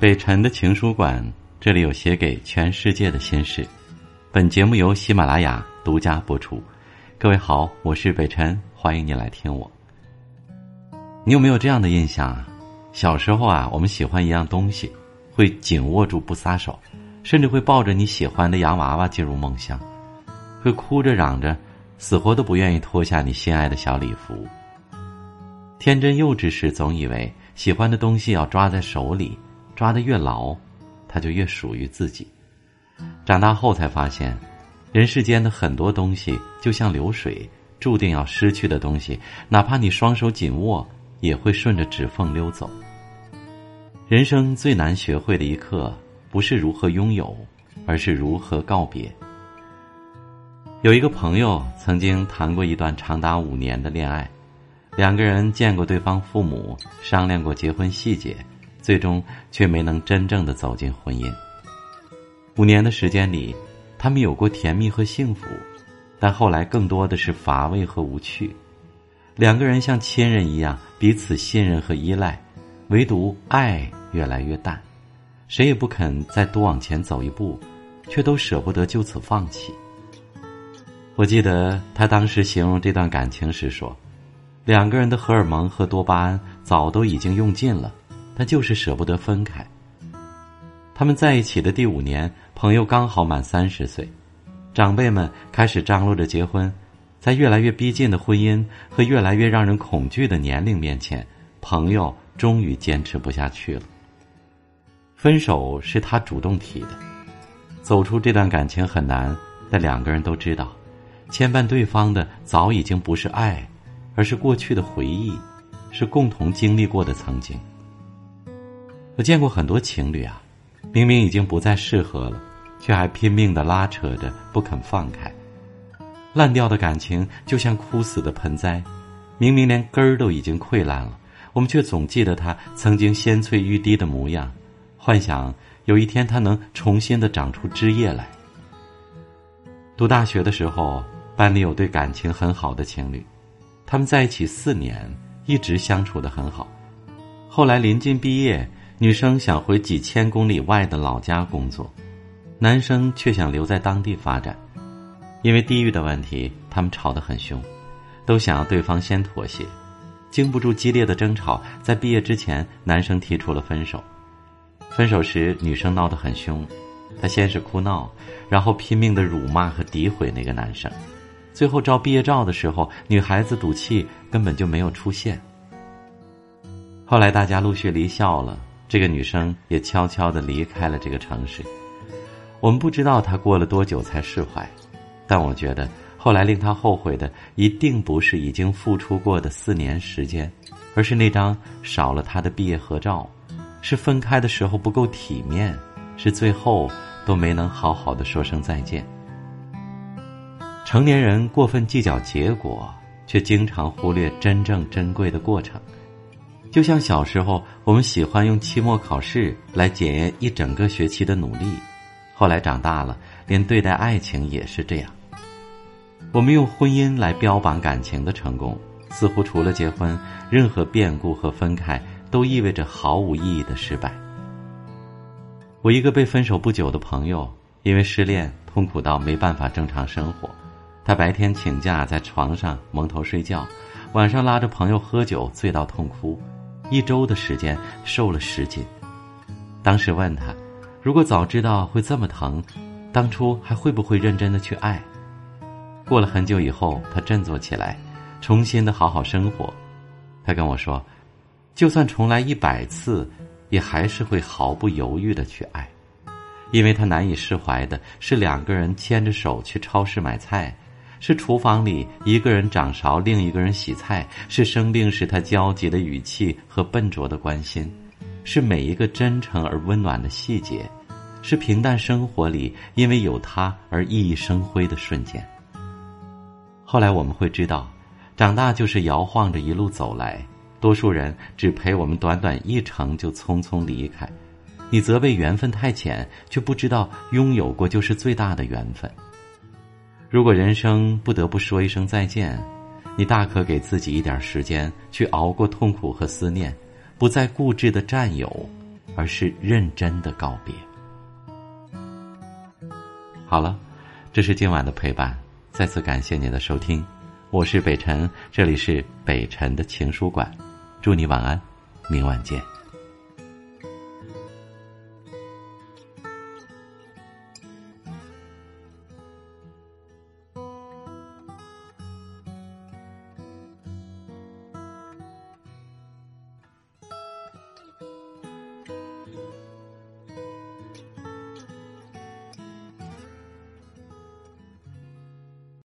北辰的情书馆，这里有写给全世界的心事。本节目由喜马拉雅独家播出。各位好，我是北辰，欢迎你来听我。你有没有这样的印象啊？小时候啊，我们喜欢一样东西，会紧握住不撒手，甚至会抱着你喜欢的洋娃娃进入梦乡，会哭着嚷着，死活都不愿意脱下你心爱的小礼服。天真幼稚时，总以为喜欢的东西要抓在手里，抓得越牢，它就越属于自己。长大后才发现，人世间的很多东西就像流水，注定要失去的东西，哪怕你双手紧握，也会顺着指缝溜走。人生最难学会的一课，不是如何拥有，而是如何告别。有一个朋友曾经谈过一段长达五年的恋爱，两个人见过对方父母，商量过结婚细节，最终却没能真正的走进婚姻。五年的时间里，他们有过甜蜜和幸福，但后来更多的是乏味和无趣。两个人像亲人一样彼此信任和依赖，唯独爱越来越淡，谁也不肯再多往前走一步，却都舍不得就此放弃。我记得他当时形容这段感情时说：“两个人的荷尔蒙和多巴胺早都已经用尽了，但就是舍不得分开。”他们在一起的第五年，朋友刚好满三十岁，长辈们开始张罗着结婚，在越来越逼近的婚姻和越来越让人恐惧的年龄面前，朋友终于坚持不下去了。分手是他主动提的，走出这段感情很难，但两个人都知道，牵绊对方的早已经不是爱，而是过去的回忆，是共同经历过的曾经。我见过很多情侣啊。明明已经不再适合了，却还拼命的拉扯着不肯放开。烂掉的感情就像枯死的盆栽，明明连根儿都已经溃烂了，我们却总记得它曾经鲜翠欲滴的模样，幻想有一天它能重新的长出枝叶来。读大学的时候，班里有对感情很好的情侣，他们在一起四年，一直相处的很好。后来临近毕业。女生想回几千公里外的老家工作，男生却想留在当地发展。因为地域的问题，他们吵得很凶，都想要对方先妥协。经不住激烈的争吵，在毕业之前，男生提出了分手。分手时，女生闹得很凶，她先是哭闹，然后拼命的辱骂和诋毁那个男生。最后照毕业照的时候，女孩子赌气根本就没有出现。后来大家陆续离校了。这个女生也悄悄的离开了这个城市，我们不知道她过了多久才释怀，但我觉得后来令她后悔的一定不是已经付出过的四年时间，而是那张少了她的毕业合照，是分开的时候不够体面，是最后都没能好好的说声再见。成年人过分计较结果，却经常忽略真正珍贵的过程。就像小时候，我们喜欢用期末考试来检验一整个学期的努力；后来长大了，连对待爱情也是这样。我们用婚姻来标榜感情的成功，似乎除了结婚，任何变故和分开都意味着毫无意义的失败。我一个被分手不久的朋友，因为失恋痛苦到没办法正常生活，他白天请假在床上蒙头睡觉，晚上拉着朋友喝酒，醉到痛哭。一周的时间瘦了十斤，当时问他，如果早知道会这么疼，当初还会不会认真的去爱？过了很久以后，他振作起来，重新的好好生活。他跟我说，就算重来一百次，也还是会毫不犹豫的去爱，因为他难以释怀的是两个人牵着手去超市买菜。是厨房里一个人掌勺，另一个人洗菜；是生病时他焦急的语气和笨拙的关心；是每一个真诚而温暖的细节；是平淡生活里因为有他而熠熠生辉的瞬间。后来我们会知道，长大就是摇晃着一路走来，多数人只陪我们短短一程就匆匆离开。你责备缘分太浅，却不知道拥有过就是最大的缘分。如果人生不得不说一声再见，你大可给自己一点时间去熬过痛苦和思念，不再固执的占有，而是认真的告别。好了，这是今晚的陪伴，再次感谢您的收听，我是北辰，这里是北辰的情书馆，祝你晚安，明晚见。